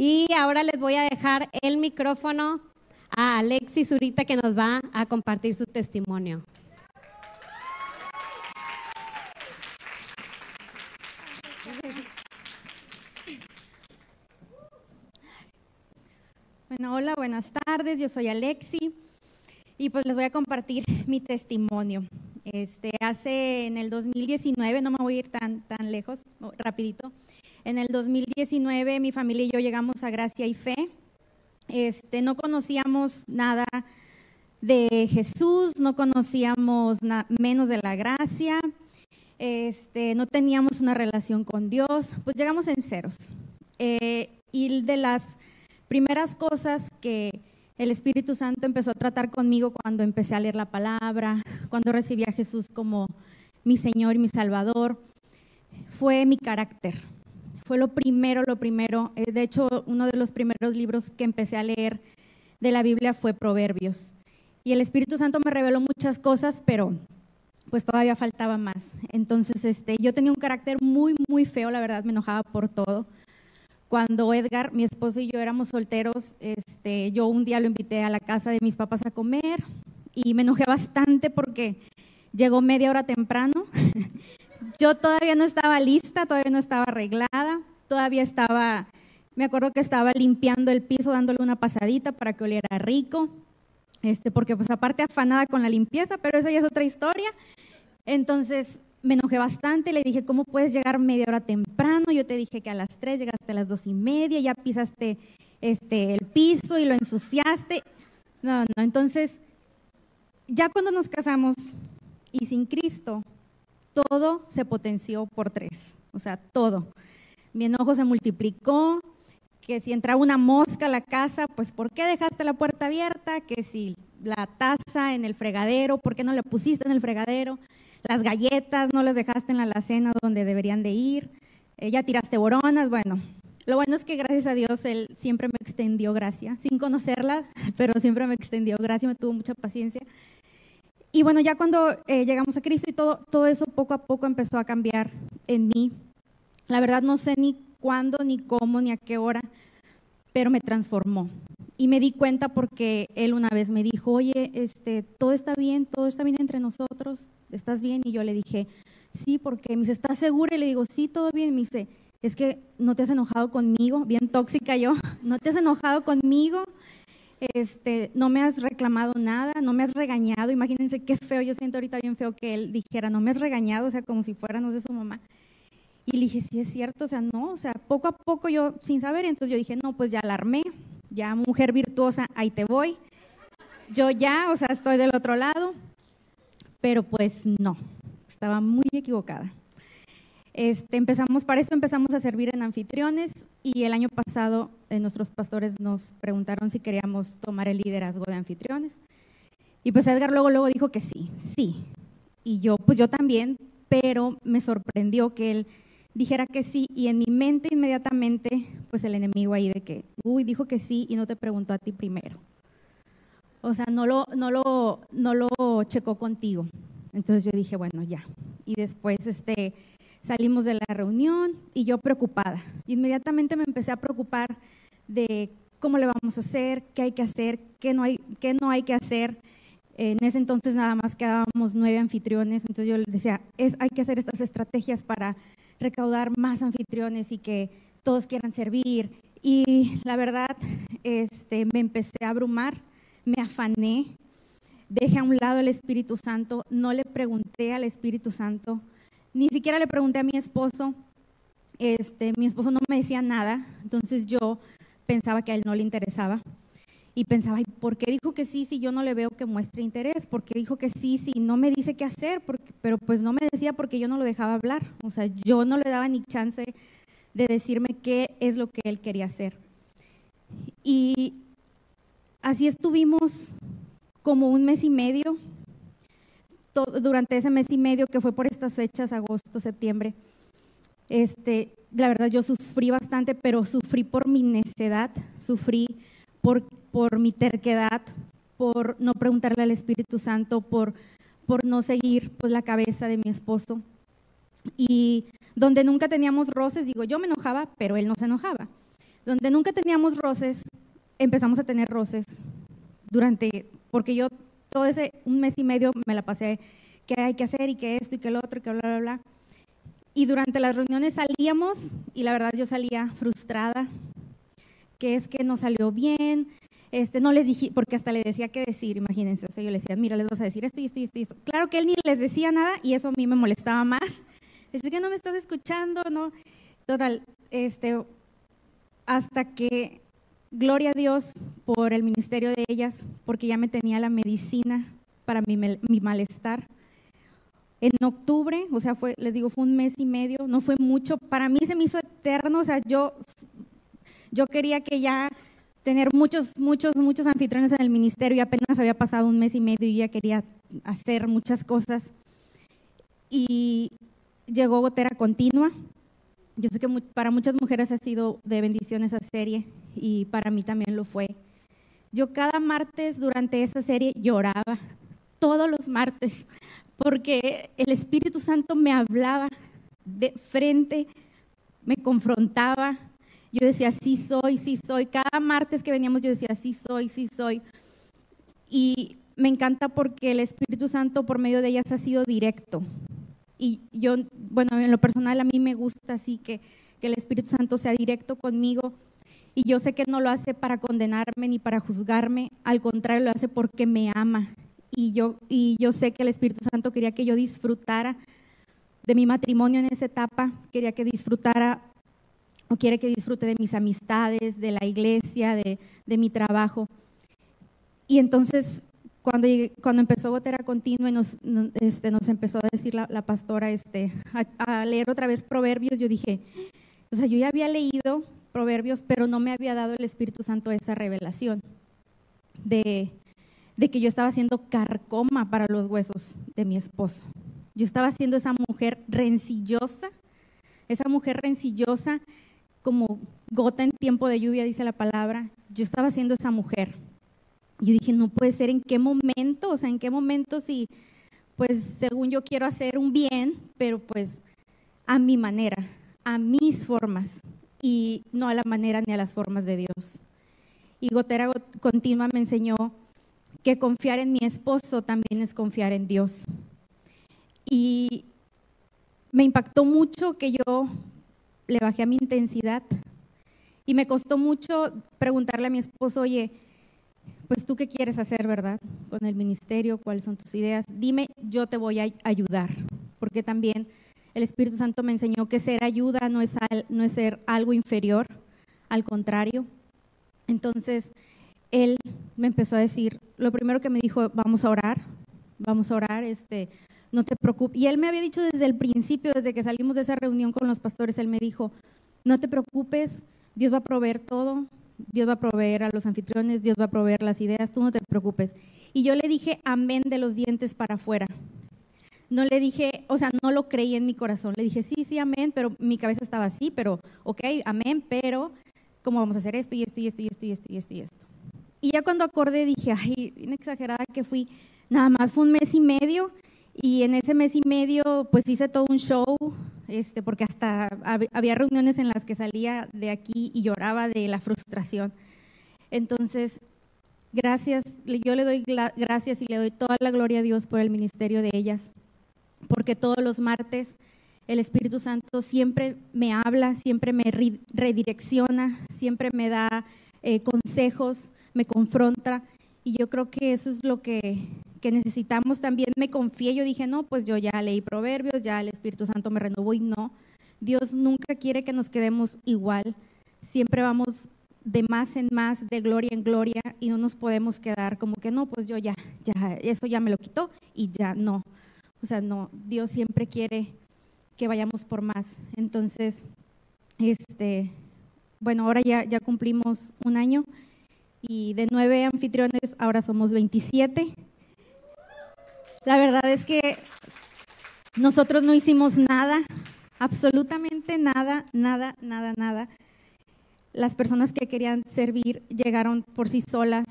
Y ahora les voy a dejar el micrófono a Alexis Zurita que nos va a compartir su testimonio. Bueno, hola, buenas tardes. Yo soy Alexi y pues les voy a compartir mi testimonio. Este, hace en el 2019, no me voy a ir tan, tan lejos, rapidito. En el 2019 mi familia y yo llegamos a Gracia y Fe. Este, no conocíamos nada de Jesús, no conocíamos menos de la gracia, este, no teníamos una relación con Dios, pues llegamos en ceros. Eh, y de las primeras cosas que el Espíritu Santo empezó a tratar conmigo cuando empecé a leer la palabra, cuando recibí a Jesús como mi Señor y mi Salvador, fue mi carácter. Fue lo primero, lo primero. Eh, de hecho, uno de los primeros libros que empecé a leer de la Biblia fue Proverbios. Y el Espíritu Santo me reveló muchas cosas, pero pues todavía faltaba más. Entonces, este, yo tenía un carácter muy, muy feo, la verdad, me enojaba por todo cuando Edgar, mi esposo y yo éramos solteros, este, yo un día lo invité a la casa de mis papás a comer y me enojé bastante porque llegó media hora temprano. yo todavía no estaba lista, todavía no estaba arreglada, todavía estaba, me acuerdo que estaba limpiando el piso, dándole una pasadita para que oliera rico, este, porque pues aparte afanada con la limpieza, pero esa ya es otra historia. Entonces me enojé bastante, le dije, ¿cómo puedes llegar media hora temprano? Yo te dije que a las tres llegaste a las dos y media, ya pisaste este, el piso y lo ensuciaste. No, no, entonces, ya cuando nos casamos y sin Cristo, todo se potenció por tres, o sea, todo. Mi enojo se multiplicó, que si entraba una mosca a la casa, pues ¿por qué dejaste la puerta abierta? Que si la taza en el fregadero, ¿por qué no la pusiste en el fregadero? las galletas no las dejaste en la alacena donde deberían de ir, eh, tiraste boronas, bueno. Lo bueno es que gracias a Dios Él siempre me extendió gracia, sin conocerla, pero siempre me extendió gracia, me tuvo mucha paciencia. Y bueno, ya cuando eh, llegamos a Cristo y todo, todo eso poco a poco empezó a cambiar en mí. La verdad no sé ni cuándo, ni cómo, ni a qué hora, pero me transformó. Y me di cuenta porque él una vez me dijo, oye, este, todo está bien, todo está bien entre nosotros, ¿estás bien? Y yo le dije, sí, porque me dice, ¿estás segura? Y le digo, sí, todo bien. Me dice, es que no te has enojado conmigo, bien tóxica yo, no te has enojado conmigo, este, no me has reclamado nada, no me has regañado. Imagínense qué feo, yo siento ahorita bien feo que él dijera, no me has regañado, o sea, como si fuera, no su mamá. Y le dije, sí es cierto, o sea, no, o sea, poco a poco yo sin saber, entonces yo dije, no, pues ya alarmé, ya mujer virtuosa, ahí te voy. Yo ya, o sea, estoy del otro lado, pero pues no, estaba muy equivocada. Este, empezamos, para eso empezamos a servir en anfitriones y el año pasado eh, nuestros pastores nos preguntaron si queríamos tomar el liderazgo de anfitriones. Y pues Edgar luego, luego dijo que sí, sí. Y yo, pues yo también, pero me sorprendió que él dijera que sí y en mi mente inmediatamente, pues el enemigo ahí de que, uy, dijo que sí y no te preguntó a ti primero. O sea, no lo, no lo, no lo checó contigo. Entonces yo dije, bueno, ya. Y después este, salimos de la reunión y yo preocupada. Inmediatamente me empecé a preocupar de cómo le vamos a hacer, qué hay que hacer, qué no hay, qué no hay que hacer. En ese entonces nada más quedábamos nueve anfitriones, entonces yo le decía, es, hay que hacer estas estrategias para recaudar más anfitriones y que todos quieran servir. Y la verdad, este, me empecé a abrumar me afané, dejé a un lado el Espíritu Santo, no le pregunté al Espíritu Santo, ni siquiera le pregunté a mi esposo, este, mi esposo no me decía nada, entonces yo pensaba que a él no le interesaba y pensaba, ¿por qué dijo que sí si yo no le veo que muestre interés? ¿Por qué dijo que sí si no me dice qué hacer? pero pues no me decía porque yo no lo dejaba hablar, o sea, yo no le daba ni chance de decirme qué es lo que él quería hacer. Y Así estuvimos como un mes y medio, durante ese mes y medio que fue por estas fechas, agosto, septiembre. Este, la verdad yo sufrí bastante, pero sufrí por mi necedad, sufrí por, por mi terquedad, por no preguntarle al Espíritu Santo, por, por no seguir pues, la cabeza de mi esposo. Y donde nunca teníamos roces, digo, yo me enojaba, pero él no se enojaba donde nunca teníamos roces, empezamos a tener roces durante, porque yo todo ese un mes y medio me la pasé que hay que hacer y que esto y que lo otro y que bla, bla, bla. Y durante las reuniones salíamos y la verdad yo salía frustrada, que es que no salió bien, este, no les dije, porque hasta le decía qué decir, imagínense, o sea, yo le decía, mira, les vas a decir esto y esto y esto y esto. Claro que él ni les decía nada y eso a mí me molestaba más. Les decía que no me estás escuchando, ¿no? Total, este, hasta que, gloria a Dios por el ministerio de ellas, porque ya me tenía la medicina para mi, mi malestar. En octubre, o sea, fue, les digo, fue un mes y medio, no fue mucho, para mí se me hizo eterno, o sea, yo, yo quería que ya tener muchos, muchos, muchos anfitriones en el ministerio y apenas había pasado un mes y medio y ya quería hacer muchas cosas. Y llegó Gotera Continua. Yo sé que para muchas mujeres ha sido de bendición esa serie y para mí también lo fue. Yo cada martes durante esa serie lloraba, todos los martes, porque el Espíritu Santo me hablaba de frente, me confrontaba, yo decía, sí soy, sí soy. Cada martes que veníamos yo decía, sí soy, sí soy. Y me encanta porque el Espíritu Santo por medio de ellas ha sido directo. Y yo, bueno, en lo personal a mí me gusta así que, que el Espíritu Santo sea directo conmigo. Y yo sé que no lo hace para condenarme ni para juzgarme, al contrario, lo hace porque me ama. Y yo, y yo sé que el Espíritu Santo quería que yo disfrutara de mi matrimonio en esa etapa, quería que disfrutara o quiere que disfrute de mis amistades, de la iglesia, de, mi trabajo. Y entonces, cuando, cuando empezó Gotera Continua y nos, este, nos empezó a decir la, pastora este, a, leer otra vez Proverbios, yo dije, o sea, yo ya había leído Proverbios, pero no me había dado el Espíritu Santo esa revelación de, que yo estaba haciendo carcoma para los huesos de mi esposo. Yo estaba siendo esa mujer rencillosa, esa mujer rencillosa como gota en tiempo de lluvia, dice la palabra, yo estaba siendo esa mujer. Y dije, no puede ser en qué momento, o sea, en qué momento si, pues según yo quiero hacer un bien, pero pues a mi manera, a mis formas, y no a la manera ni a las formas de Dios. Y Gotera Continua me enseñó que confiar en mi esposo también es confiar en Dios. Y me impactó mucho que yo le bajé a mi intensidad y me costó mucho preguntarle a mi esposo, oye, pues tú qué quieres hacer, ¿verdad? Con el ministerio, cuáles son tus ideas. Dime, yo te voy a ayudar, porque también el Espíritu Santo me enseñó que ser ayuda no es, no es ser algo inferior, al contrario. Entonces, él me empezó a decir, lo primero que me dijo, vamos a orar, vamos a orar, este, no te preocupes. Y él me había dicho desde el principio, desde que salimos de esa reunión con los pastores, él me dijo, no te preocupes, Dios va a proveer todo, Dios va a proveer a los anfitriones, Dios va a proveer las ideas, tú no te preocupes. Y yo le dije amén de los dientes para afuera. No le dije, o sea, no lo creí en mi corazón. Le dije, sí, sí, amén, pero mi cabeza estaba así, pero, ok, amén, pero, ¿cómo vamos a hacer esto y esto y esto y esto y esto y esto y esto? Y ya cuando acordé dije, ay, exagerada que fui, nada más fue un mes y medio y en ese mes y medio, pues hice todo un show, este, porque hasta había reuniones en las que salía de aquí y lloraba de la frustración. Entonces, gracias, yo le doy gracias y le doy toda la gloria a Dios por el ministerio de ellas, porque todos los martes el Espíritu Santo siempre me habla, siempre me redirecciona, siempre me da eh, consejos, me confronta. Y yo creo que eso es lo que que necesitamos también, me confié, yo dije, no, pues yo ya leí proverbios, ya el Espíritu Santo me renovó y no, Dios nunca quiere que nos quedemos igual, siempre vamos de más en más, de gloria en gloria y no nos podemos quedar como que no, pues yo ya, ya, eso ya me lo quitó y ya no. O sea, no, Dios siempre quiere que vayamos por más. Entonces, este, bueno, ahora ya, ya cumplimos un año y de nueve anfitriones ahora somos 27 la verdad es que nosotros no hicimos nada, absolutamente nada, nada, nada, nada. Las personas que querían servir llegaron por sí solas,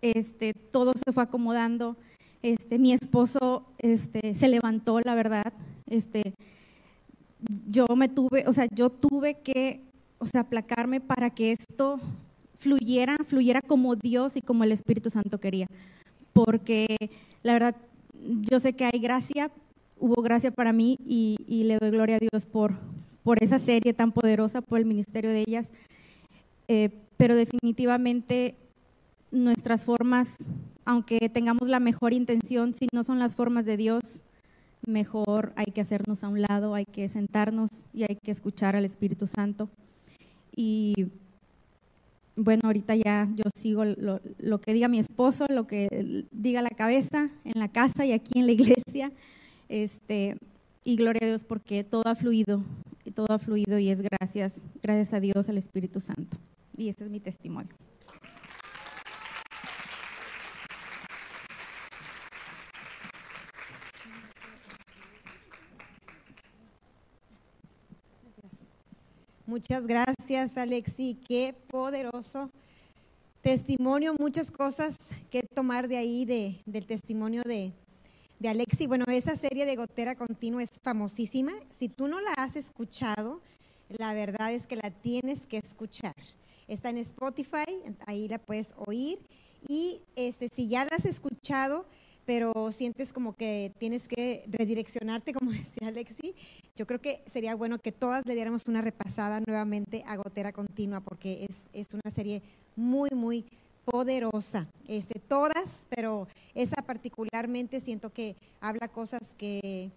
este, todo se fue acomodando. Este, mi esposo este, se levantó, la verdad. Este, yo me tuve, o sea, yo tuve que, o sea, aplacarme para que esto fluyera, fluyera como Dios y como el Espíritu Santo quería. Porque la verdad, yo sé que hay gracia, hubo gracia para mí y, le doy gloria a Dios por, por esa serie tan poderosa, por el ministerio de ellas. Eh, pero definitivamente nuestras formas, aunque tengamos la mejor intención, si no son las formas de Dios, mejor hay que hacernos a un lado, hay que sentarnos y hay que escuchar al Espíritu Santo. Y bueno, ahorita ya yo sigo lo, que diga mi esposo, lo que diga la cabeza en la casa y aquí en la iglesia. Este, y gloria a Dios porque todo ha fluido, y todo ha fluido y es gracias, gracias a Dios, al Espíritu Santo. Y ese es mi testimonio. Muchas gracias, Alexi. Qué poderoso testimonio, muchas cosas que tomar de ahí, de, del testimonio de, de Alexi. Bueno, esa serie de Gotera Continua es famosísima. Si tú no la has escuchado, la verdad es que la tienes que escuchar. Está en Spotify, ahí la puedes oír. Y este, si ya la has escuchado, pero sientes como que tienes que redireccionarte, como decía Alexi, yo creo que sería bueno que todas le diéramos una repasada nuevamente a Gotera Continua, porque es, es una serie muy, muy poderosa. Este, todas, pero esa particularmente siento que habla cosas que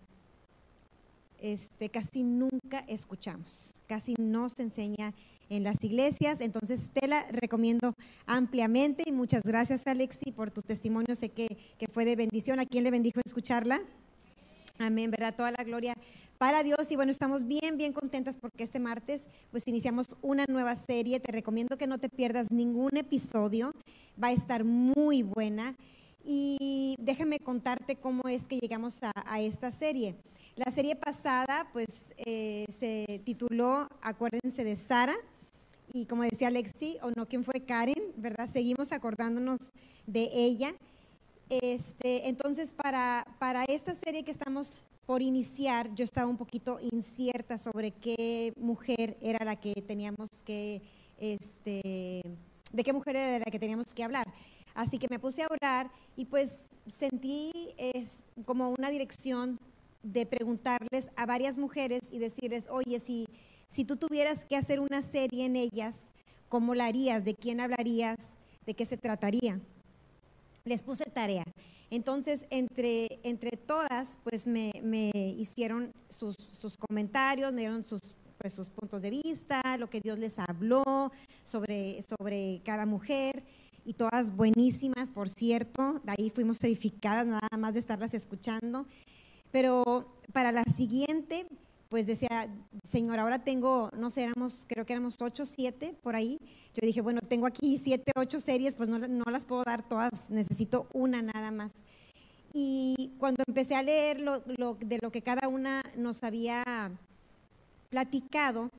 este, casi nunca escuchamos, casi no se enseña en las iglesias. Entonces te la recomiendo ampliamente y muchas gracias Alexi por tu testimonio. Sé que, que fue de bendición. ¿A quién le bendijo escucharla? Amén, ¿verdad? Toda la gloria para Dios. Y bueno, estamos bien, bien contentas porque este martes pues iniciamos una nueva serie. Te recomiendo que no te pierdas ningún episodio. Va a estar muy buena. Y déjame contarte cómo es que llegamos a, esta serie. La serie pasada pues eh, se tituló Acuérdense de Sara y como decía Alexi, o no, ¿quién fue Karen? ¿Verdad? Seguimos acordándonos de ella. Este, entonces, para, para esta serie que estamos por iniciar, yo estaba un poquito incierta sobre qué mujer era la que teníamos que, este, de qué mujer era la que teníamos que hablar. Así que me puse a orar y pues sentí es, como una dirección de preguntarles a varias mujeres y decirles, oye, si si tú tuvieras que hacer una serie en ellas, ¿cómo la harías? ¿De quién hablarías? ¿De qué se trataría? Les puse tarea. Entonces, entre, entre todas, pues me, hicieron sus, comentarios, me dieron sus, pues, sus puntos de vista, lo que Dios les habló sobre, sobre cada mujer y todas buenísimas, por cierto. De ahí fuimos edificadas nada más de estarlas escuchando. Pero para la siguiente, pues decía, Señor, ahora tengo, no sé, éramos, creo que éramos ocho, siete por ahí. Yo dije, bueno, tengo aquí siete, ocho series, pues no, las puedo dar todas, necesito una nada más. Y cuando empecé a leer lo, de lo que cada una nos había platicado,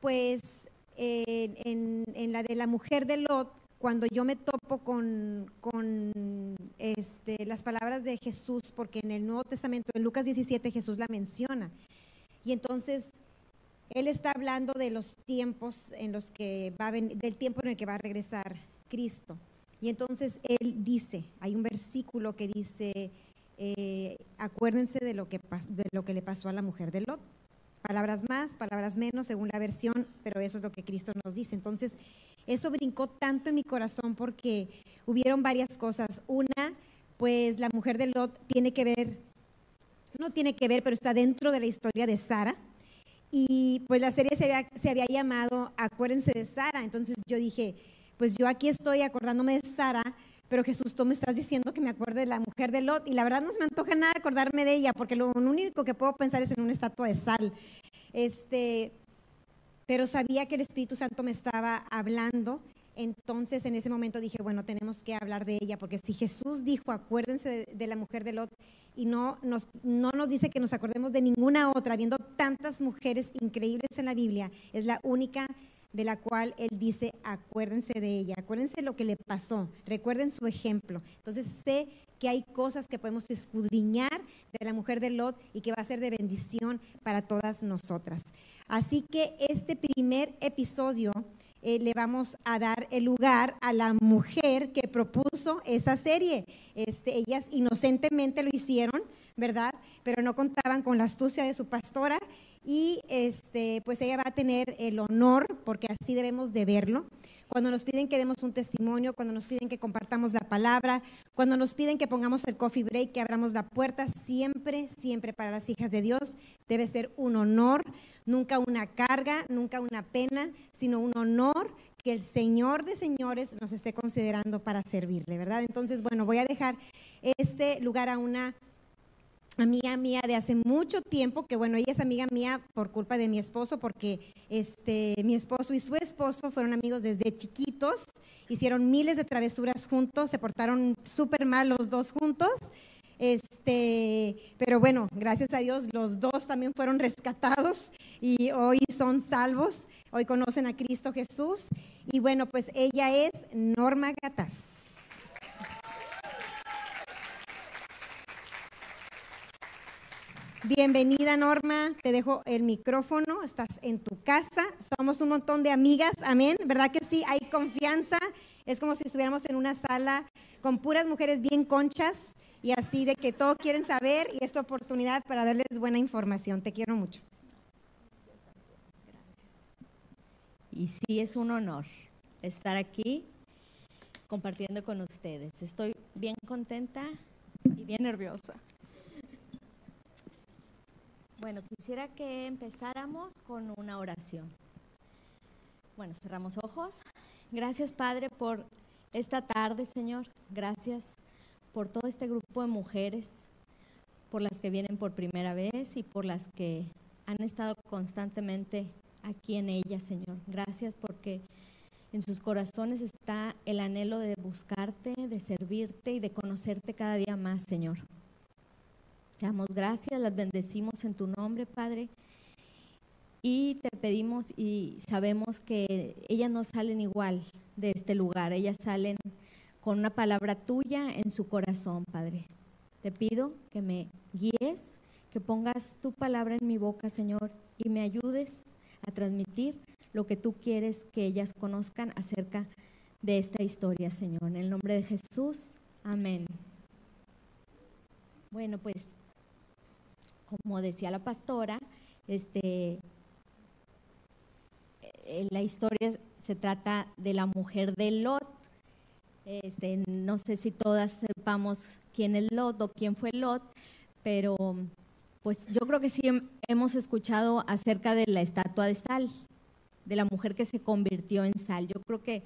pues en, la de la mujer de Lot, cuando yo me topo con, con este, las palabras de Jesús, porque en el Nuevo Testamento, en Lucas 17, Jesús la menciona. Y entonces él está hablando de los tiempos en los que va a venir, del tiempo en el que va a regresar Cristo. Y entonces él dice, hay un versículo que dice, eh, acuérdense de lo, que, de lo que le pasó a la mujer de Lot. Palabras más, palabras menos, según la versión, pero eso es lo que Cristo nos dice. Entonces, eso brincó tanto en mi corazón porque hubieron varias cosas. Una, pues la mujer de Lot tiene que ver no tiene que ver, pero está dentro de la historia de Sara. Y pues la serie se había, llamado Acuérdense de Sara. Entonces yo dije, pues yo aquí estoy acordándome de Sara, pero Jesús, tú me estás diciendo que me acuerde de la mujer de Lot. Y la verdad no se me antoja nada acordarme de ella, porque lo único que puedo pensar es en una estatua de sal. Este, pero sabía que el Espíritu Santo me estaba hablando. Entonces en ese momento dije, bueno, tenemos que hablar de ella, porque si Jesús dijo, acuérdense de la mujer de Lot, y no nos, no nos dice que nos acordemos de ninguna otra, viendo tantas mujeres increíbles en la Biblia, es la única de la cual él dice, acuérdense de ella, acuérdense lo que le pasó, recuerden su ejemplo. Entonces sé que hay cosas que podemos escudriñar de la mujer de Lot y que va a ser de bendición para todas nosotras. Así que este primer episodio eh, le vamos a dar el lugar a la mujer que propuso esa serie. Este, ellas inocentemente lo hicieron, ¿verdad? Pero no contaban con la astucia de su pastora y este, pues ella va a tener el honor, porque así debemos de verlo, cuando nos piden que demos un testimonio, cuando nos piden que compartamos la palabra, cuando nos piden que pongamos el coffee break, que abramos la puerta, siempre, siempre para las hijas de Dios debe ser un honor, nunca una carga, nunca una pena, sino un honor que el Señor de señores nos esté considerando para servirle, ¿verdad? Entonces, bueno, voy a dejar este lugar a una amiga mía de hace mucho tiempo, que bueno, ella es amiga mía por culpa de mi esposo, porque este, mi esposo y su esposo fueron amigos desde chiquitos, hicieron miles de travesuras juntos, se portaron súper mal los dos juntos. Este, pero bueno, gracias a Dios los dos también fueron rescatados y hoy son salvos, hoy conocen a Cristo Jesús y bueno, pues ella es Norma Gatas. Bienvenida Norma, te dejo el micrófono, estás en tu casa, somos un montón de amigas, amén, ¿verdad que sí? Hay confianza, es como si estuviéramos en una sala con puras mujeres bien conchas y así de que todo quieren saber y esta oportunidad para darles buena información. Te quiero mucho. Y sí es un honor estar aquí compartiendo con ustedes. Estoy bien contenta y bien nerviosa. Bueno, quisiera que empezáramos con una oración. Bueno, cerramos ojos. Gracias, Padre, por esta tarde, Señor. Gracias por todo este grupo de mujeres, por las que vienen por primera vez y por las que han estado constantemente aquí en ella, Señor. Gracias porque en sus corazones está el anhelo de buscarte, de servirte y de conocerte cada día más, Señor. Te damos gracias, las bendecimos en tu nombre, Padre. Y te pedimos y sabemos que ellas no salen igual de este lugar, ellas salen con una palabra tuya en su corazón, Padre. Te pido que me guíes, que pongas tu palabra en mi boca, Señor, y me ayudes a transmitir lo que tú quieres que ellas conozcan acerca de esta historia, Señor. En el nombre de Jesús, amén. Bueno, pues como decía la pastora, este, eh, la historia se trata de la mujer de Lot. Este, no sé si todas sepamos quién es Lot o quién fue Lot, pero pues yo creo que sí hemos escuchado acerca de la estatua de sal, de la mujer que se convirtió en sal. Yo creo que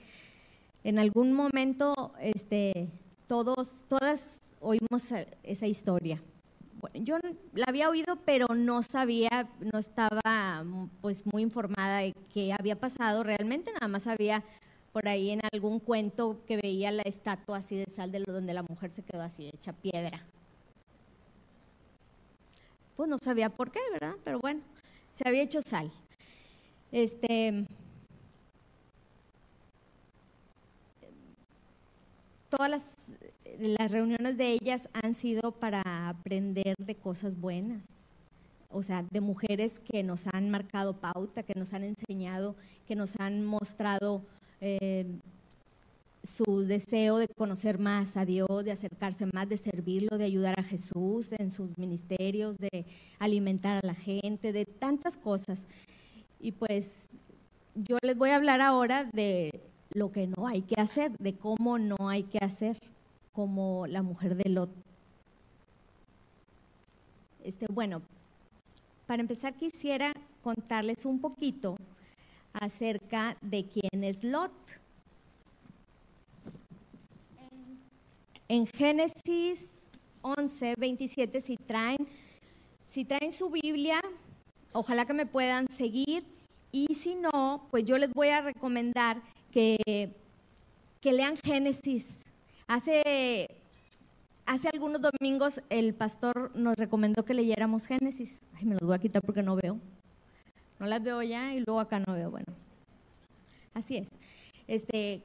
en algún momento este, todos, todas oímos esa historia yo la había oído, pero no sabía, no estaba pues muy informada de qué había pasado realmente, nada más había por ahí en algún cuento que veía la estatua así de sal de donde la mujer se quedó así hecha piedra. Pues no sabía por qué, ¿verdad? Pero bueno, se había hecho sal. Este todas las las reuniones de ellas han sido para aprender de cosas buenas, o sea, de mujeres que nos han marcado pauta, que nos han enseñado, que nos han mostrado eh, su deseo de conocer más a Dios, de acercarse más, de servirlo, de ayudar a Jesús en sus ministerios, de alimentar a la gente, de tantas cosas. Y pues yo les voy a hablar ahora de lo que no hay que hacer, de cómo no hay que hacer como la mujer de Lot. Este, bueno, para empezar quisiera contarles un poquito acerca de quién es Lot. En Génesis 11, 27, si traen, si traen su Biblia, ojalá que me puedan seguir y si no, pues yo les voy a recomendar que, que lean Génesis Hace, hace algunos domingos el pastor nos recomendó que leyéramos Génesis. Ay, me lo voy a quitar porque no veo. No las veo ya y luego acá no veo. Bueno, así es. Este,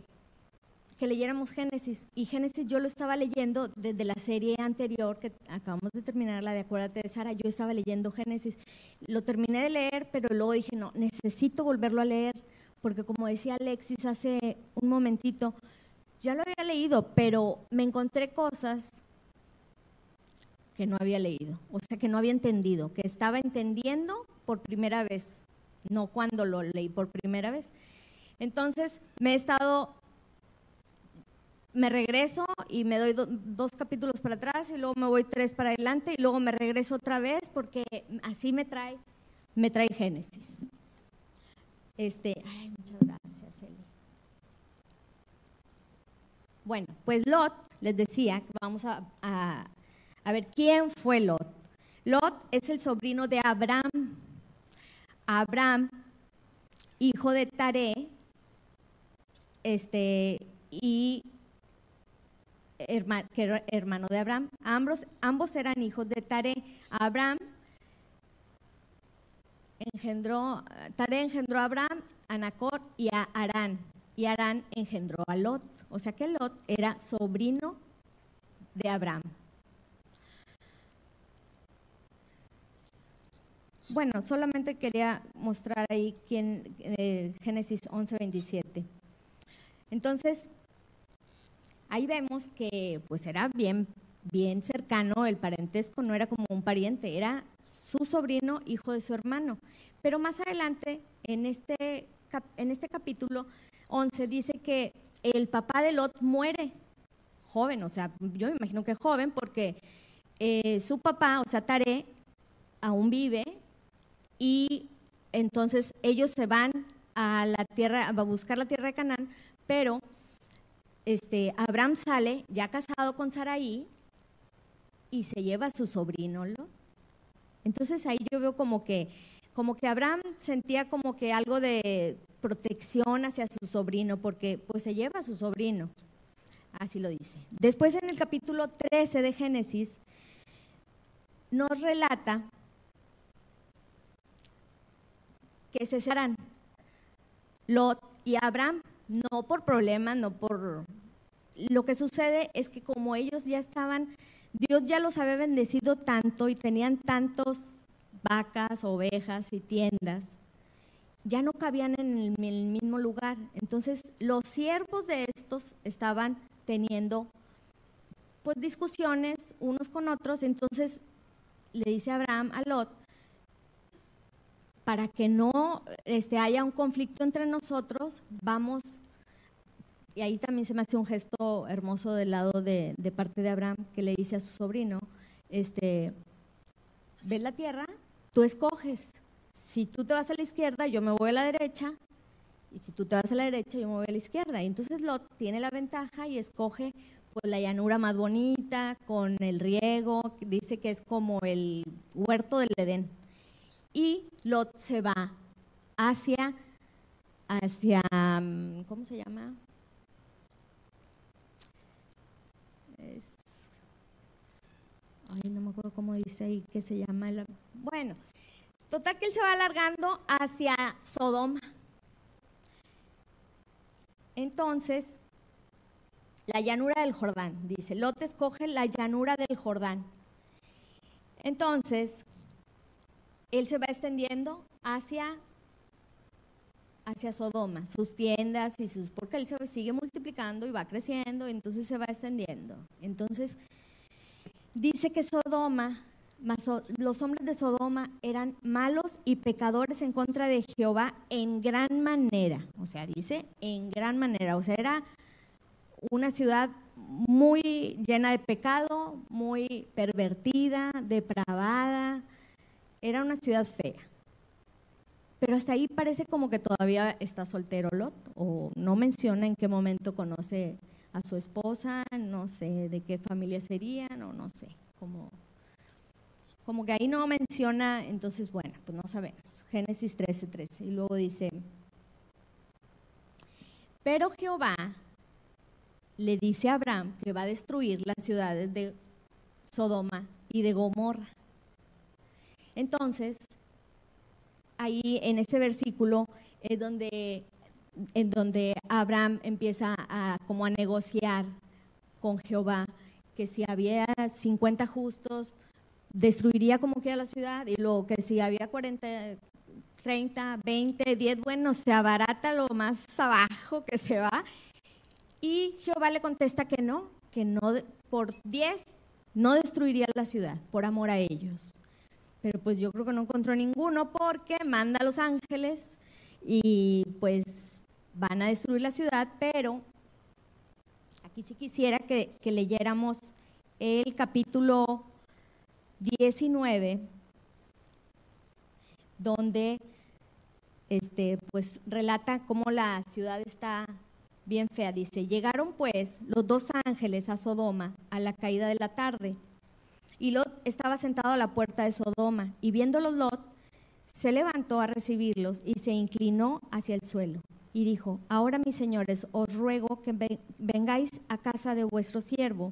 que leyéramos Génesis. Y Génesis yo lo estaba leyendo desde la serie anterior, que acabamos de terminar, la de Acuérdate de Sara, yo estaba leyendo Génesis. Lo terminé de leer, pero luego dije, no, necesito volverlo a leer, porque como decía Alexis hace un momentito, ya lo había leído, pero me encontré cosas que no había leído, o sea, que no había entendido, que estaba entendiendo por primera vez, no cuando lo leí por primera vez. Entonces me he estado me regreso y me doy dos capítulos para atrás y luego me voy tres para adelante y luego me regreso otra vez porque así me trae, me trae Génesis. Este, ay, muchas gracias, Eli. Bueno, pues Lot, les decía vamos a, a ver quién fue Lot. Lot es el sobrino de Abraham. Abraham, hijo de Taré, este, y hermano de Abraham. Ambos, ambos eran hijos de Tare. Abraham engendró, Tare engendró a Abraham, a Nacor y a Arán. Y Arán engendró a Lot. O sea que Lot era sobrino de Abraham. Bueno, solamente quería mostrar ahí quién, eh, Génesis 11, 27. Entonces, ahí vemos que pues era bien, bien cercano el parentesco, no era como un pariente, era su sobrino, hijo de su hermano. Pero más adelante, en este, en este capítulo 11, dice que el papá de Lot muere joven, o sea, yo me imagino que joven, porque eh, su papá, o sea, Tare, aún vive y entonces ellos se van a la tierra, a buscar la tierra de Canaán, pero este, Abraham sale ya casado con Saraí y se lleva a su sobrino Entonces ahí yo veo como que, como que Abraham sentía como que algo de protección hacia su sobrino, porque pues se lleva a su sobrino. Así lo dice. Después en el capítulo 13 de Génesis nos relata que se separan Lot y Abraham no por problemas, no por... Lo que sucede es que como ellos ya estaban, Dios ya los había bendecido tanto y tenían tantos vacas, ovejas y tiendas, ya no cabían en el, mismo lugar. Entonces los siervos de estos estaban teniendo pues discusiones unos con otros, entonces le dice Abraham a Lot, para que no este, haya un conflicto entre nosotros, vamos, y ahí también se me hace un gesto hermoso del lado de, de parte de Abraham, que le dice a su sobrino, este, ve la tierra, tú escoges, si tú te vas a la izquierda, yo me voy a la derecha, y si tú te vas a la derecha, yo me voy a la izquierda. Y entonces Lot tiene la ventaja y escoge pues, la llanura más bonita, con el riego, dice que es como el huerto del Edén y Lot se va hacia, hacia, mm, ¿cómo se llama? ay, no me acuerdo cómo dice ahí que se llama. bueno, total que él se va alargando hacia Sodoma. Entonces, la llanura del Jordán, dice, Lot escoge la llanura del Jordán. Entonces, él se va extendiendo hacia, hacia Sodoma, sus tiendas y sus, porque él se sigue multiplicando y va creciendo, entonces se va extendiendo. Entonces, dice que Sodoma, los hombres de Sodoma eran malos y pecadores en contra de Jehová en gran manera. O sea, dice en gran manera. O sea, era una ciudad muy llena de pecado, muy pervertida, depravada, era una ciudad fea. Pero hasta ahí parece como que todavía está soltero Lot, o no menciona en qué momento conoce a su esposa, no sé de qué familia serían, o no sé, como, como que ahí no menciona, entonces bueno, pues no sabemos. Génesis 13, 13. Y luego dice, pero Jehová le dice a Abraham que va a destruir las ciudades de Sodoma y de Gomorra. Entonces, ahí en ese versículo es donde en donde Abraham empieza como a negociar con Jehová, que si había 50 justos, destruiría como quiera la ciudad, y luego que si había 40, 30, 20, 10, bueno, se abarata lo más abajo que se va. Y Jehová le contesta que no, que no por 10 no destruiría la ciudad por amor a ellos. Pero pues yo creo que no encontró ninguno porque manda a los ángeles y pues van a destruir la ciudad, pero aquí sí quisiera que, que leyéramos el capítulo 19, donde este, pues relata cómo la ciudad está bien fea. Dice, llegaron pues los dos ángeles a Sodoma a la caída de la tarde. Y Lot estaba sentado a la puerta de Sodoma y viéndolo Lot, se levantó a recibirlos y se inclinó hacia el suelo. Y dijo, ahora mis señores, os ruego que vengáis a casa de vuestro siervo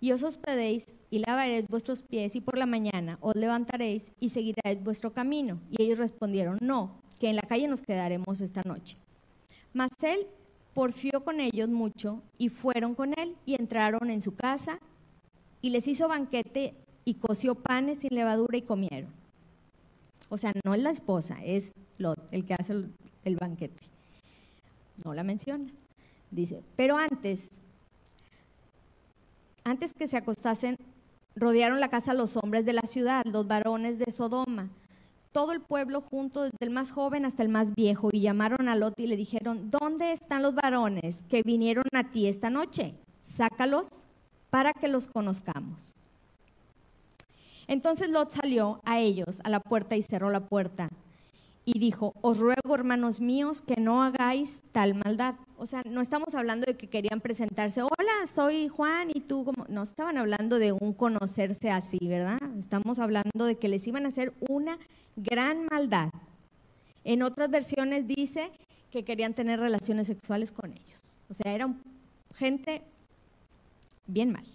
y os hospedéis y lavaréis vuestros pies y por la mañana os levantaréis y seguiréis vuestro camino. Y ellos respondieron, no, que en la calle nos quedaremos esta noche. Mas él porfió con ellos mucho y fueron con él y entraron en su casa y les hizo banquete y coció panes sin levadura y comieron. O sea, no es la esposa, es Lot el que hace el, banquete. No la menciona. Dice, pero antes, antes que se acostasen, rodearon la casa los hombres de la ciudad, los varones de Sodoma todo el pueblo junto, desde el más joven hasta el más viejo, y llamaron a Lot y le dijeron, ¿dónde están los varones que vinieron a ti esta noche? Sácalos para que los conozcamos. Entonces Lot salió a ellos a la puerta y cerró la puerta y dijo, os ruego, hermanos míos, que no hagáis tal maldad. O sea, no estamos hablando de que querían presentarse, hola, soy Juan y tú, como, no estaban hablando de un conocerse así, ¿verdad? Estamos hablando de que les iban a hacer una gran maldad. En otras versiones dice que querían tener relaciones sexuales con ellos. O sea, eran gente bien mal.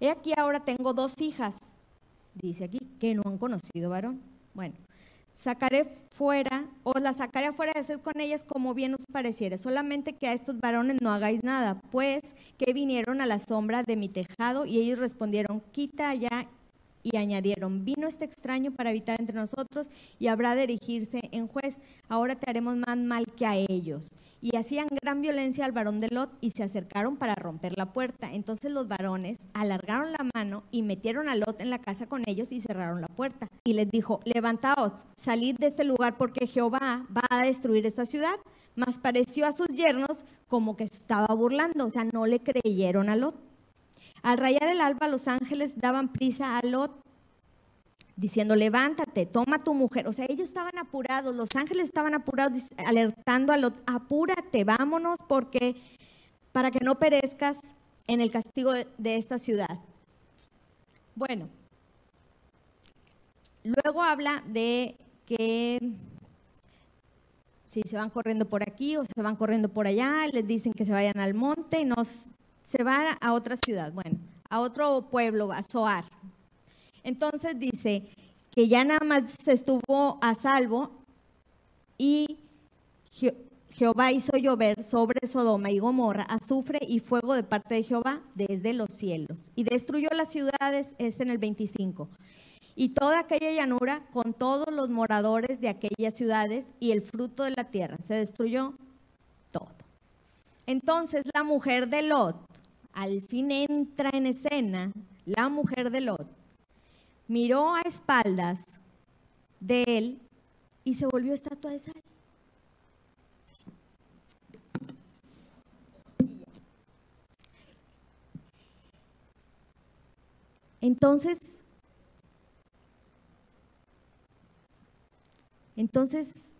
He aquí ahora tengo dos hijas, dice aquí, que no han conocido varón. Bueno, sacaré fuera, o la sacaré afuera de hacer con ellas como bien os pareciere, solamente que a estos varones no hagáis nada, pues que vinieron a la sombra de mi tejado y ellos respondieron, quita allá y añadieron, vino este extraño para habitar entre nosotros y habrá de erigirse en juez, ahora te haremos más mal que a ellos. Y hacían gran violencia al varón de Lot y se acercaron para romper la puerta. Entonces los varones alargaron la mano y metieron a Lot en la casa con ellos y cerraron la puerta. Y les dijo, levantaos, salid de este lugar porque Jehová va a destruir esta ciudad. Mas pareció a sus yernos como que estaba burlando, o sea, no le creyeron a Lot. Al rayar el alba, los ángeles daban prisa a Lot diciendo, levántate, toma tu mujer. O sea, ellos estaban apurados, los ángeles estaban apurados, alertando a Lot, apúrate, vámonos, porque para que no perezcas en el castigo de, esta ciudad. Bueno, luego habla de que si se van corriendo por aquí o se van corriendo por allá, les dicen que se vayan al monte y nos se va a otra ciudad, bueno, a otro pueblo, a Zoar. Entonces dice que ya nada más se estuvo a salvo y Jehová hizo llover sobre Sodoma y Gomorra azufre y fuego de parte de Jehová desde los cielos. Y destruyó las ciudades, es en el 25. Y toda aquella llanura con todos los moradores de aquellas ciudades y el fruto de la tierra. Se destruyó todo. Entonces la mujer de Lot al fin entra en escena la mujer de Lot, miró a espaldas de él y se volvió estatua de sal. Entonces, entonces,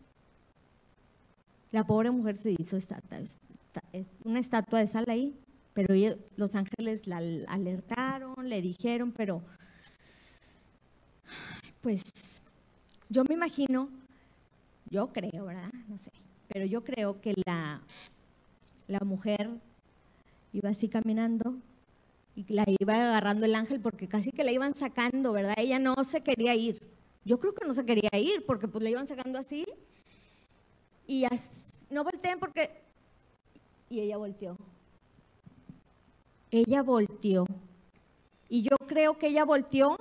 la pobre mujer se hizo estatua, una estatua de sal ahí pero los ángeles la alertaron, le dijeron, pero pues yo me imagino, yo creo, ¿verdad? No sé, pero yo creo que la, la mujer iba así caminando y la iba agarrando el ángel porque casi que la iban sacando, ¿verdad? Ella no se quería ir. Yo creo que no se quería ir porque pues la iban sacando así y no volteen porque... Y ella volteó. Ella volteó. Y yo creo que ella volteó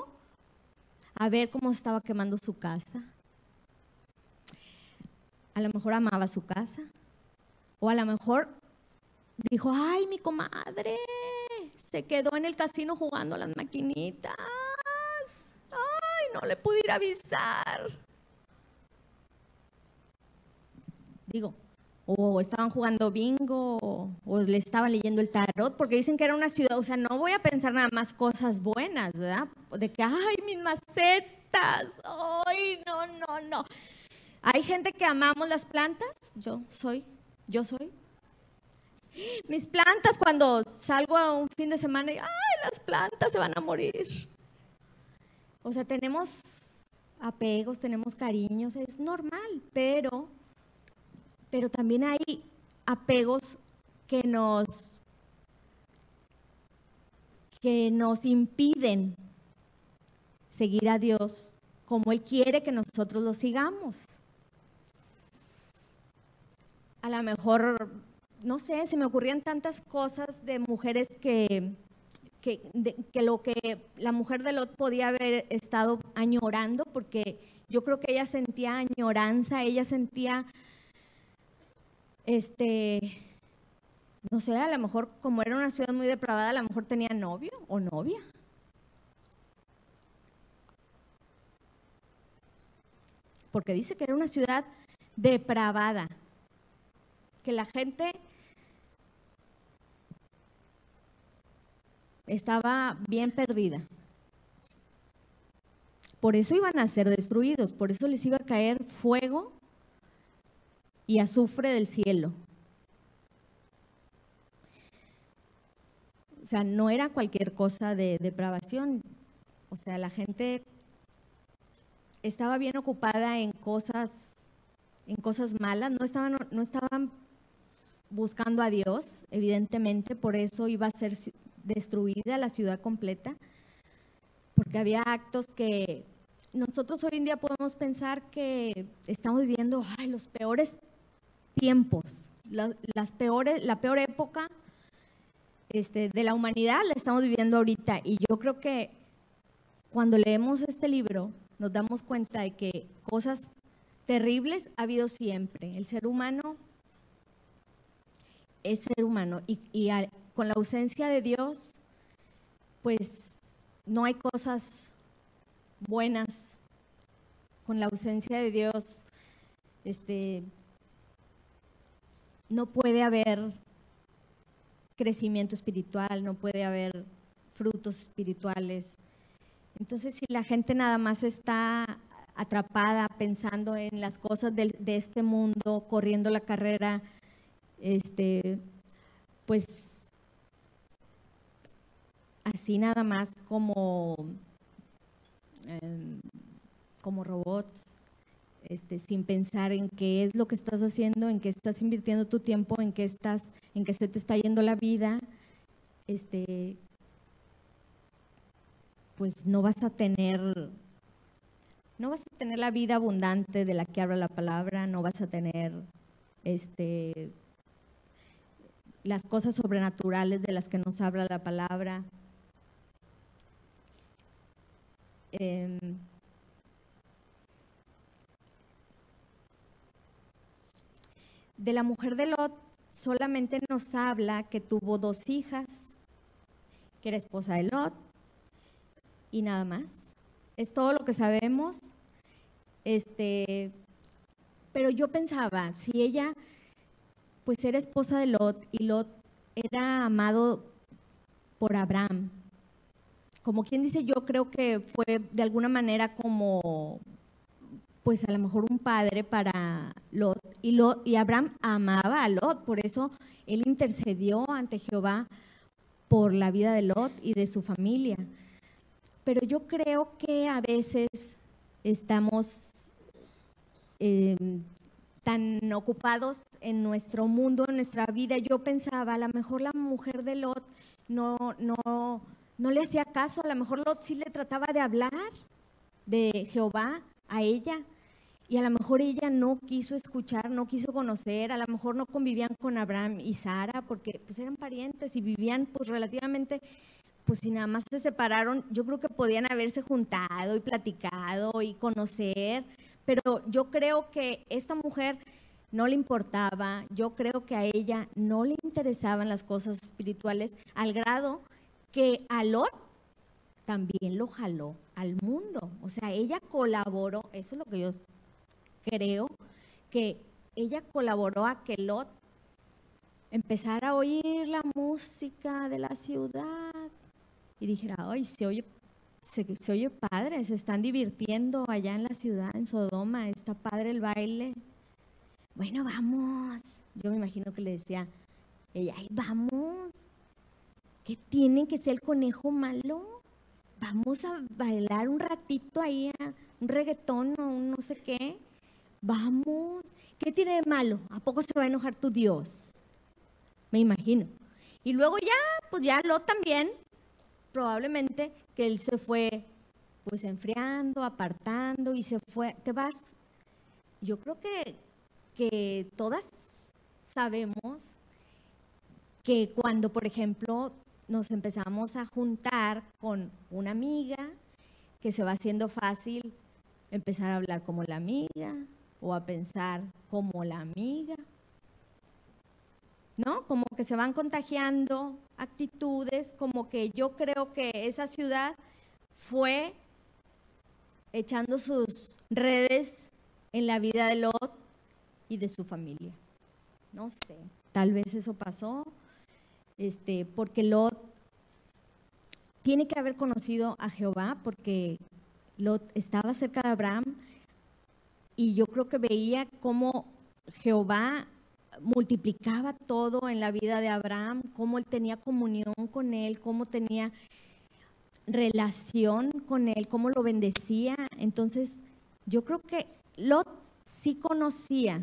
a ver cómo estaba quemando su casa. A lo mejor amaba su casa. O a lo mejor dijo, ay, mi comadre se quedó en el casino jugando las maquinitas. Ay, no le pude ir a avisar. Digo, o estaban jugando bingo, o, le estaban leyendo el tarot, porque dicen que era una ciudad, o sea, no voy a pensar nada más cosas buenas, ¿verdad? De que, ay, mis macetas, ay, no, no, no. Hay gente que amamos las plantas, yo soy, yo soy. Mis plantas, cuando salgo a un fin de semana, y, ay, las plantas se van a morir. O sea, tenemos apegos, tenemos cariños, es normal, pero pero también hay apegos que nos, que nos impiden seguir a Dios como Él quiere que nosotros lo sigamos. A lo mejor, no sé, se me ocurrían tantas cosas de mujeres que, que, que, lo que la mujer de Lot podía haber estado añorando, porque yo creo que ella sentía añoranza, ella sentía este, no sé, a lo mejor como era una ciudad muy depravada, a lo mejor tenía novio o novia. Porque dice que era una ciudad depravada, que la gente estaba bien perdida. Por eso iban a ser destruidos, por eso les iba a caer fuego y azufre del cielo. O sea, no era cualquier cosa de depravación. O sea, la gente estaba bien ocupada en cosas, en cosas malas, no estaban, no estaban buscando a Dios, evidentemente, por eso iba a ser destruida la ciudad completa, porque había actos que nosotros hoy en día podemos pensar que estamos viviendo los peores tiempos, las peores, la peor época este, de la humanidad la estamos viviendo ahorita. Y yo creo que cuando leemos este libro nos damos cuenta de que cosas terribles ha habido siempre. El ser humano es ser humano y, con la ausencia de Dios, pues no hay cosas buenas. Con la ausencia de Dios, este, no puede haber crecimiento espiritual, no puede haber frutos espirituales. Entonces, si la gente nada más está atrapada pensando en las cosas de, este mundo, corriendo la carrera, este, pues así nada más como, em, como robots, este, sin pensar en qué es lo que estás haciendo, en qué estás invirtiendo tu tiempo, en qué estás, en qué se te está yendo la vida, este, pues no vas a tener, no vas a tener la vida abundante de la que habla la palabra, no vas a tener este, las cosas sobrenaturales de las que nos habla la palabra. Em, de la mujer de Lot solamente nos habla que tuvo dos hijas, que era esposa de Lot y nada más. Es todo lo que sabemos. Este, pero yo pensaba, si ella pues era esposa de Lot y Lot era amado por Abraham, como quien dice, yo creo que fue de alguna manera como pues a lo mejor un padre para Lot. Y, Abraham amaba a Lot, por eso él intercedió ante Jehová por la vida de Lot y de su familia. Pero yo creo que a veces estamos em, tan ocupados en nuestro mundo, en nuestra vida. Yo pensaba, a lo mejor la mujer de Lot no, no, no le hacía caso, a lo mejor Lot sí le trataba de hablar de Jehová a ella, y a lo mejor ella no quiso escuchar, no quiso conocer, a lo mejor no convivían con Abraham y Sara porque pues eran parientes y vivían pues relativamente, pues si nada más se separaron, yo creo que podían haberse juntado y platicado y conocer, pero yo creo que esta mujer no le importaba, yo creo que a ella no le interesaban las cosas espirituales al grado que a Lot también lo jaló al mundo. O sea, ella colaboró, eso es lo que yo creo que ella colaboró a que Lot empezara a oír la música de la ciudad y dijera, ay, se oye, se, oye padre, se están divirtiendo allá en la ciudad, en Sodoma, está padre el baile. Bueno, vamos. Yo me imagino que le decía, ella, ay, vamos. ¿Qué tiene que ser el conejo malo? Vamos a bailar un ratito ahí, un reggaetón o un no sé qué. Vamos, ¿qué tiene de malo? ¿A poco se va a enojar tu Dios? Me imagino. Y luego ya, pues ya lo también, probablemente que él se fue pues enfriando, apartando y se fue, te vas. Yo creo que, que todas sabemos que cuando, por ejemplo, nos empezamos a juntar con una amiga, que se va haciendo fácil empezar a hablar como la amiga, o a pensar como la amiga. ¿No? Como que se van contagiando actitudes, como que yo creo que esa ciudad fue echando sus redes en la vida de Lot y de su familia. No sé, tal vez eso pasó, este, porque Lot tiene que haber conocido a Jehová, porque Lot estaba cerca de Abraham, y yo creo que veía cómo Jehová multiplicaba todo en la vida de Abraham, cómo él tenía comunión con él, cómo tenía relación con él, cómo lo bendecía. Entonces, yo creo que Lot sí conocía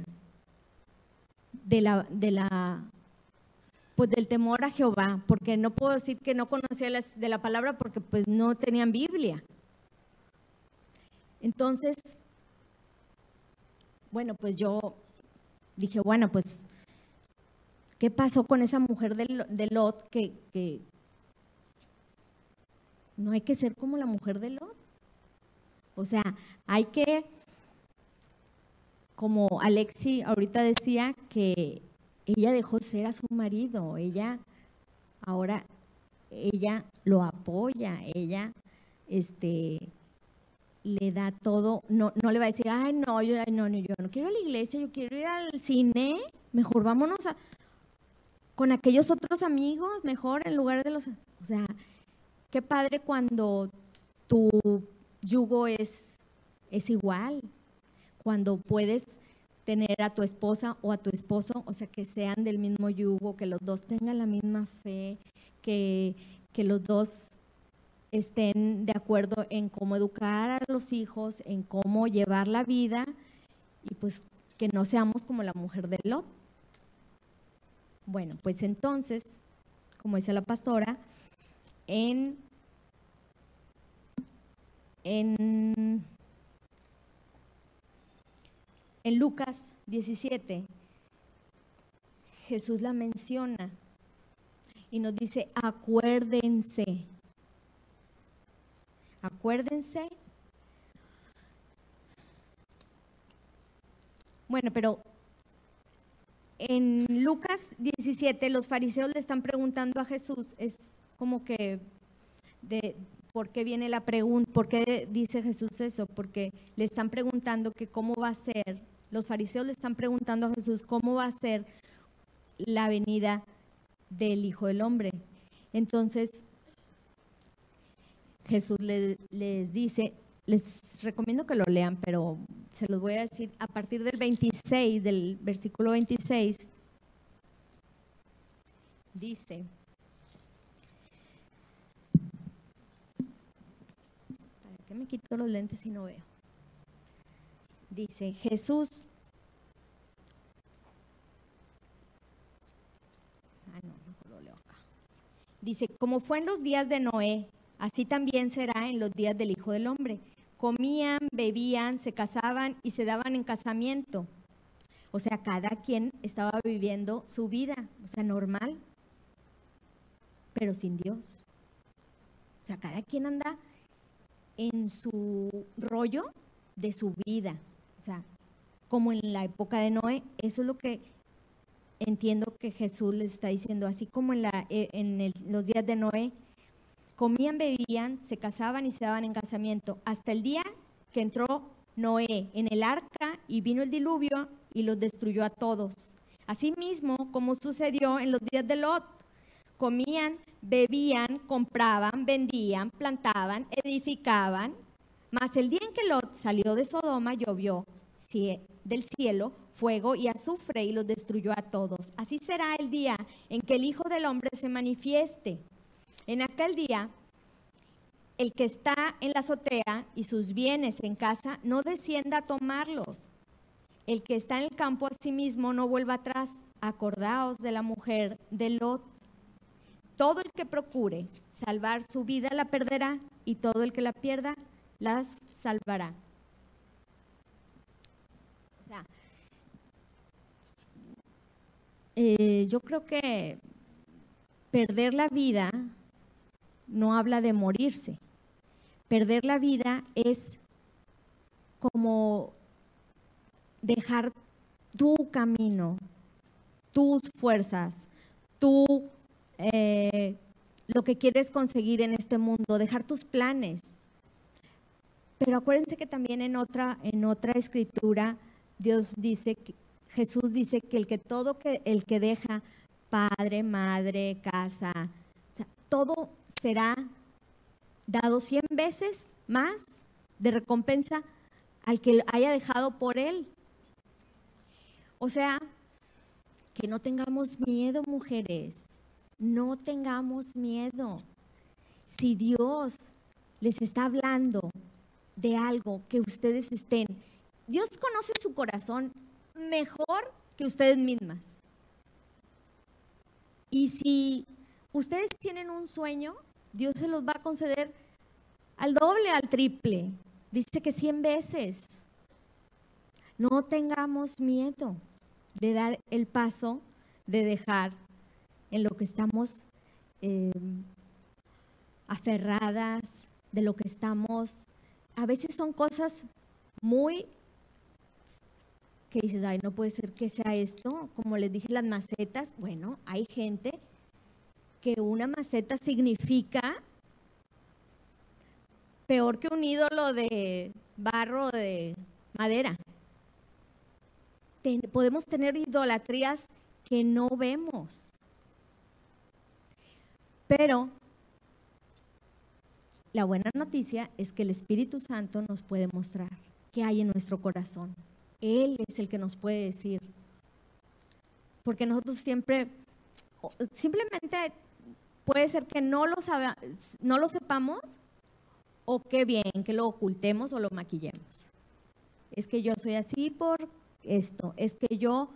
de la, de la pues del temor a Jehová, porque no puedo decir que no conocía de la palabra porque pues no tenían Biblia. Entonces, bueno, pues yo dije, bueno, pues, ¿qué pasó con esa mujer de, Lot que, que no hay que ser como la mujer de Lot? O sea, hay que, como Alexi ahorita decía, que ella dejó ser a su marido, ella ahora, ella lo apoya, ella, este, le da todo, no, no le va a decir, ay, no, yo, no, yo no quiero ir a la iglesia, yo quiero ir al cine, mejor vámonos a, con aquellos otros amigos, mejor en lugar de los... O sea, qué padre cuando tu yugo es, es igual, cuando puedes tener a tu esposa o a tu esposo, o sea, que sean del mismo yugo, que los dos tengan la misma fe, que, que los dos estén de acuerdo en cómo educar a los hijos, en cómo llevar la vida y pues que no seamos como la mujer de Lot. Bueno, pues entonces, como dice la pastora, en, en, en Lucas 17, Jesús la menciona y nos dice, acuérdense Acuérdense. Bueno, pero en Lucas 17 los fariseos le están preguntando a Jesús, es como que de por qué viene la pregunta, por qué dice Jesús eso, porque le están preguntando que cómo va a ser, los fariseos le están preguntando a Jesús cómo va a ser la venida del Hijo del Hombre. Entonces, Jesús les, dice, les recomiendo que lo lean, pero se los voy a decir a partir del 26, del versículo 26, dice, ¿para qué me quito los lentes si no veo? Dice, Jesús, ah, no, mejor lo leo acá. Dice, como fue en los días de Noé, Así también será en los días del Hijo del Hombre. comían, bebían, se casaban y se daban en casamiento. O sea, cada quien estaba viviendo su vida, o sea, normal, pero sin Dios. O sea, cada quien anda en su rollo de su vida. O sea, como en la época de Noé, eso es lo que entiendo que Jesús les está diciendo, así como en, eh, los días de Noé, comían, bebían, se casaban y se daban en casamiento, hasta el día que entró Noé en el arca y vino el diluvio y los destruyó a todos. Asimismo, como sucedió en los días de Lot, comían, bebían, compraban, vendían, plantaban, edificaban, mas el día en que Lot salió de Sodoma llovió del cielo fuego y azufre y los destruyó a todos. Así será el día en que el Hijo del Hombre se manifieste. En aquel día, el que está en la azotea y sus bienes en casa no descienda a tomarlos. El que está en el campo a sí mismo no vuelva atrás. Acordaos de la mujer de Lot. Todo el que procure salvar su vida la perderá y todo el que la pierda las salvará. O sea, eh, yo creo que perder la vida no habla de morirse. Perder la vida es como dejar tu camino, tus fuerzas, tú eh, lo que quieres conseguir en este mundo, dejar tus planes. Pero acuérdense que también en otra, en otra escritura Dios dice, Jesús dice que el que todo que el que deja padre, madre, casa, todo será dado cien veces más de recompensa al que haya dejado por él. O sea, que no tengamos miedo, mujeres. No tengamos miedo. Si Dios les está hablando de algo que ustedes estén, Dios conoce su corazón mejor que ustedes mismas. Y si ustedes tienen un sueño, Dios se los va a conceder al doble, al triple. Dice que 100 veces. No tengamos miedo de dar el paso de dejar en lo que estamos em, aferradas, de lo que estamos... A veces son cosas muy que dices, ay, no puede ser que sea esto, como les dije, las macetas, bueno, hay gente que una maceta significa peor que un ídolo de barro de madera. podemos tener idolatrías que no vemos. Pero la buena noticia es que el Espíritu Santo nos puede mostrar qué hay en nuestro corazón. Él es el que nos puede decir. Porque nosotros siempre, simplemente puede ser que no lo, no lo sepamos o que bien que lo ocultemos o lo maquillemos. Es que yo soy así por esto, es que yo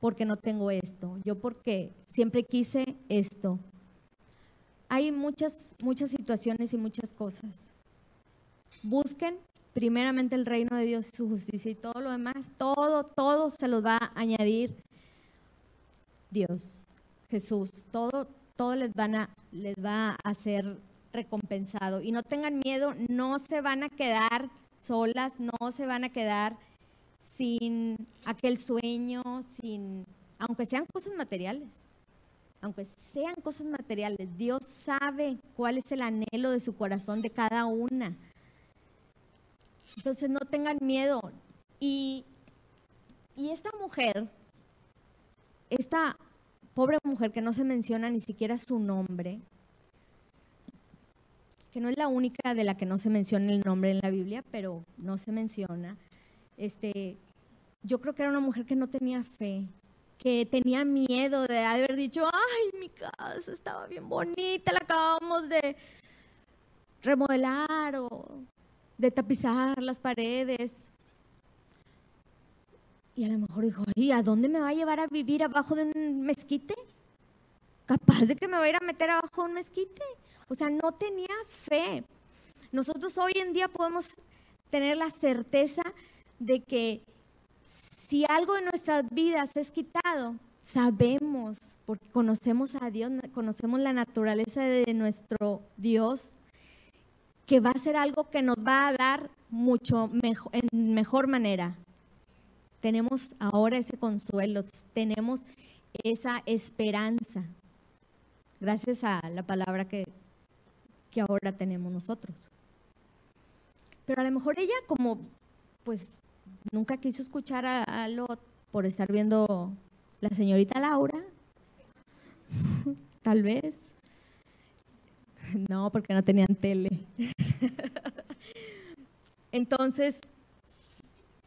porque no tengo esto, yo porque siempre quise esto. Hay muchas, muchas situaciones y muchas cosas. Busquen primeramente el reino de Dios y su justicia y todo lo demás, todo, todo se los va a añadir Dios, Jesús, todo, todo les, van a, les va a ser recompensado. Y no tengan miedo, no se van a quedar solas, no se van a quedar sin aquel sueño, sin, aunque sean cosas materiales, aunque sean cosas materiales, Dios sabe cuál es el anhelo de su corazón de cada una. Entonces no tengan miedo. Y, y esta mujer, esta pobre mujer que no se menciona ni siquiera su nombre, que no es la única de la que no se menciona el nombre en la Biblia, pero no se menciona. Este, yo creo que era una mujer que no tenía fe, que tenía miedo de haber dicho, ay, mi casa estaba bien bonita, la acabamos de remodelar o de tapizar las paredes. Y a lo mejor dijo, ¿y a dónde me va a llevar a vivir abajo de un mezquite? Capaz de que me va a ir a meter abajo de un mezquite. O sea, no tenía fe. Nosotros hoy en día podemos tener la certeza de que si algo de nuestras vidas es quitado, sabemos, porque conocemos a Dios, conocemos la naturaleza de nuestro Dios, que va a ser algo que nos va a dar mucho mejor, en mejor manera. Tenemos ahora ese consuelo, tenemos esa esperanza, gracias a la palabra que ahora tenemos nosotros. Pero a lo mejor ella como, pues, nunca quiso escuchar a, Lot por estar viendo la señorita Laura, tal vez. No, porque no tenían tele. Entonces,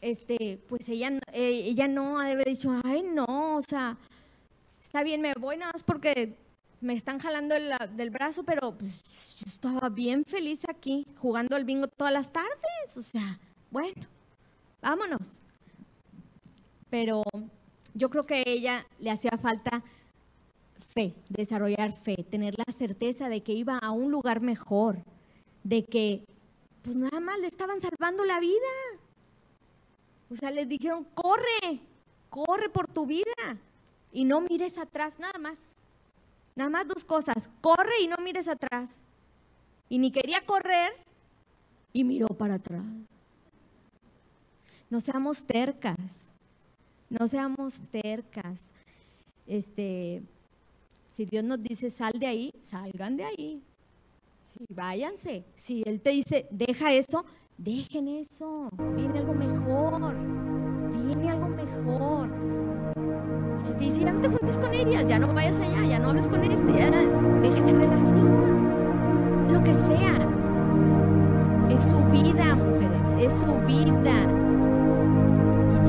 este, pues ella, eh, ella no ha de haber dicho, ay, no, o sea, está bien, me voy nada más porque me están jalando el- del brazo, pero pues, yo estaba bien feliz aquí, jugando al bingo todas las tardes, o sea, bueno, vámonos. Pero yo creo que a ella le hacía falta fe, desarrollar fe, tener la certeza de que iba a un lugar mejor, de que pues nada más le estaban salvando la vida. O sea, les dijeron, corre, corre por tu vida y no mires atrás, nada más. Nada más dos cosas, corre y no mires atrás. Y ni quería correr y miró para atrás. No seamos tercas, no seamos tercas. Este, si Dios nos dice sal de ahí, salgan de ahí. Sí, váyanse. Si Él te dice deja eso, dejen eso. Viene algo mejor. Viene algo mejor. Si te dice no te juntes con ellas, ya no vayas allá, ya no hables con este, ya esa relación. Lo que sea. Es su vida, mujeres. Es su vida.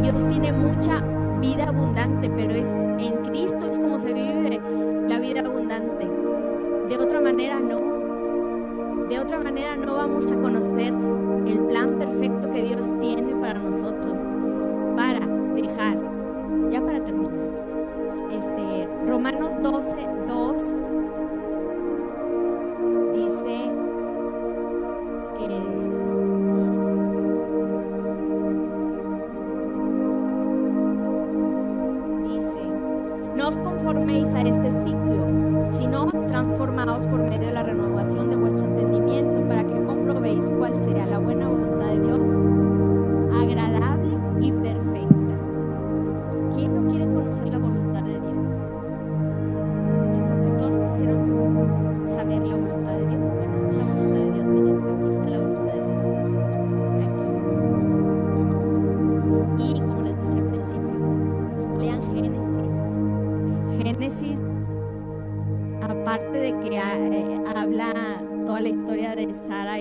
Dios tiene mucha vida abundante, pero es en Cristo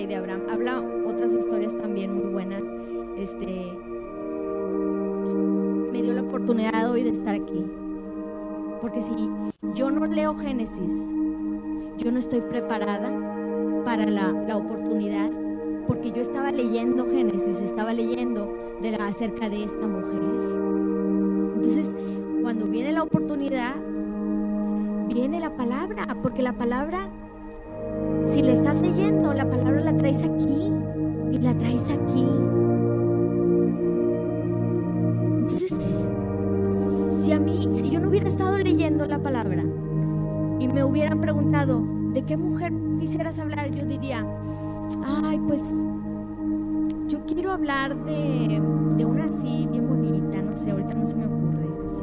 de Abraham, habla otras historias también muy buenas. Este, me dio la oportunidad hoy de estar aquí. Porque si yo no leo Génesis, yo no estoy preparada para la, la oportunidad. Porque yo estaba leyendo Génesis, estaba leyendo de la, acerca de esta mujer. Entonces, cuando viene la oportunidad, viene la palabra, porque la palabra, si la estás leyendo, la palabra la traes aquí y la traes aquí. Entonces, si a mí, si yo no hubiera estado leyendo la palabra y me hubieran preguntado, ¿de qué mujer quisieras hablar? Yo diría, ay, pues yo quiero hablar de, de una así bien bonita, no sé, ahorita no se me ocurre, así.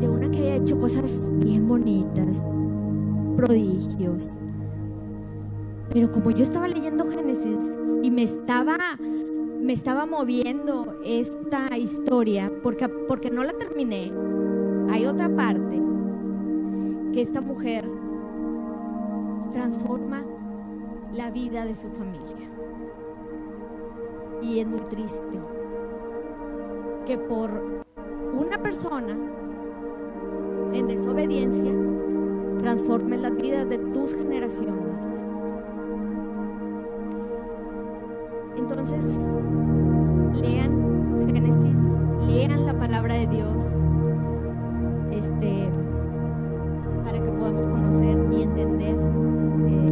De una que haya hecho cosas bien bonitas, prodigios. Pero como yo estaba leyendo Génesis y me estaba, me estaba moviendo esta historia, porque, porque no la terminé, hay otra parte que esta mujer transforma la vida de su familia. Y es muy triste que por una persona en desobediencia transforme las vidas de tus generaciones. Entonces, lean Génesis, lean la palabra de Dios, este, para que podamos conocer y entender eh,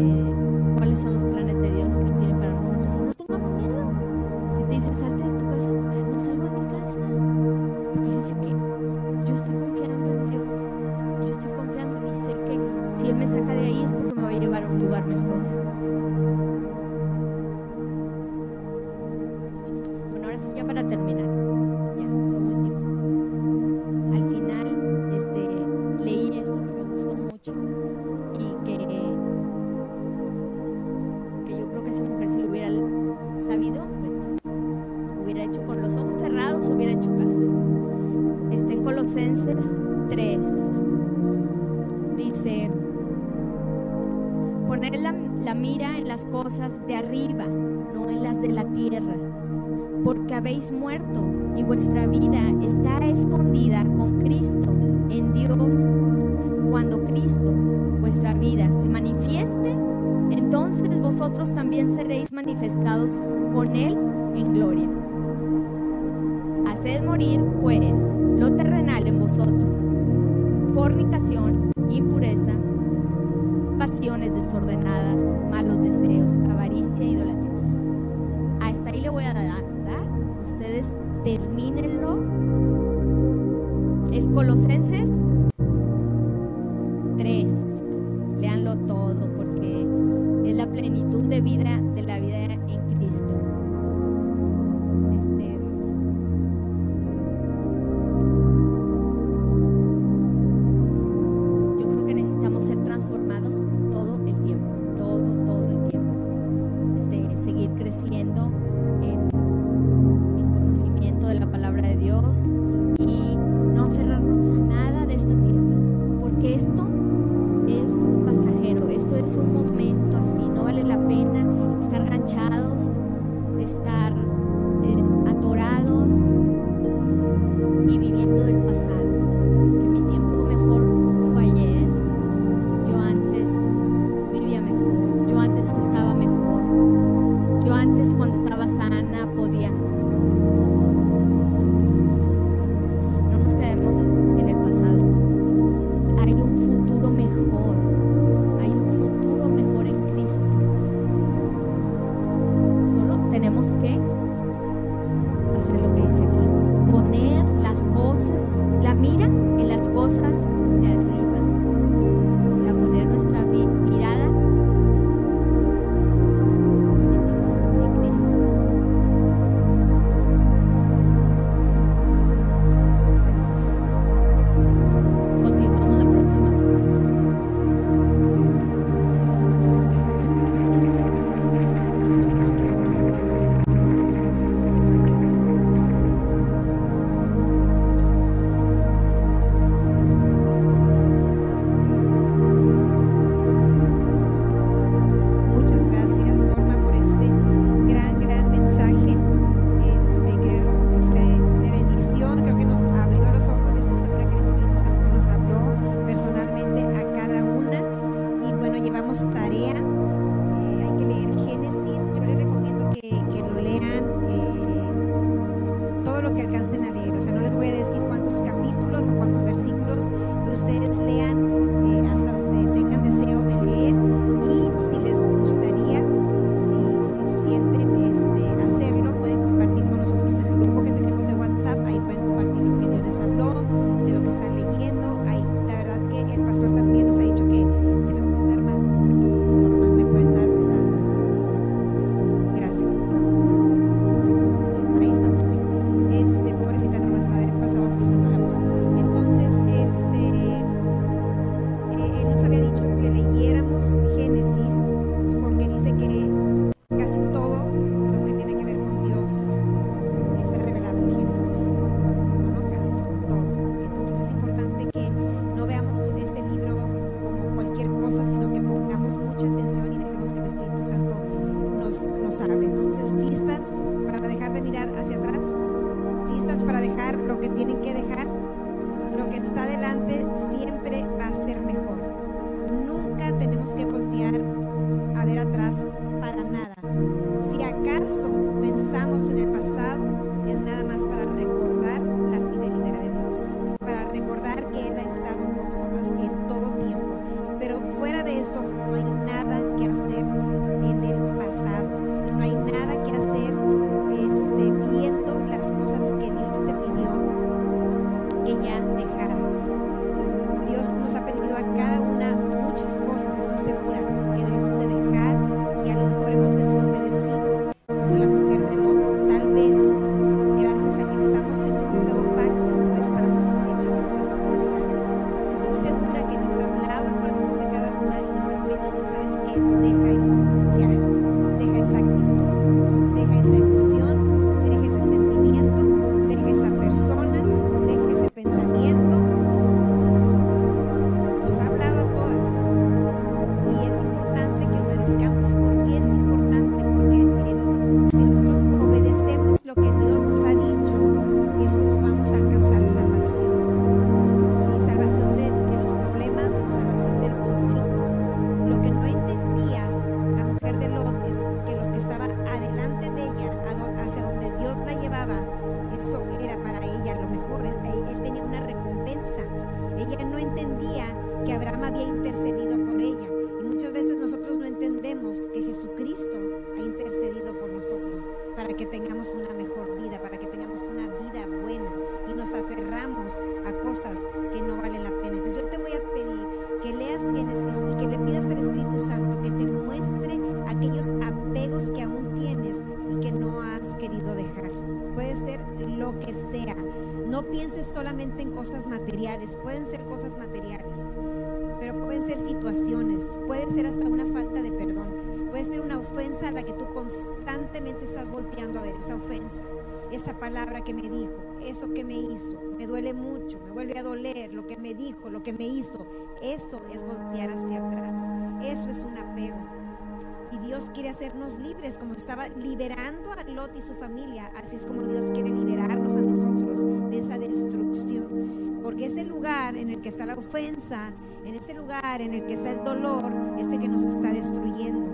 ofensa, en este lugar en el que está el dolor, es el que nos está destruyendo.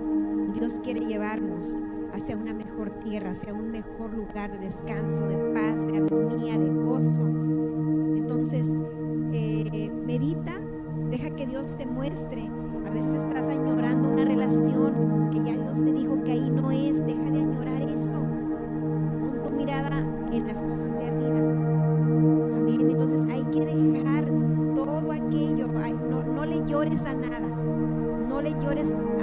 Dios quiere llevarnos hacia una mejor tierra, hacia un mejor lugar de descanso, de paz, de armonía, de gozo. Entonces, eh, medita, deja que Dios te muestre. A veces estás añorando una relación que ya Dios te dijo que ahí no es. Deja de añorar eso. Pon tu mirada en las cosas de arriba. what is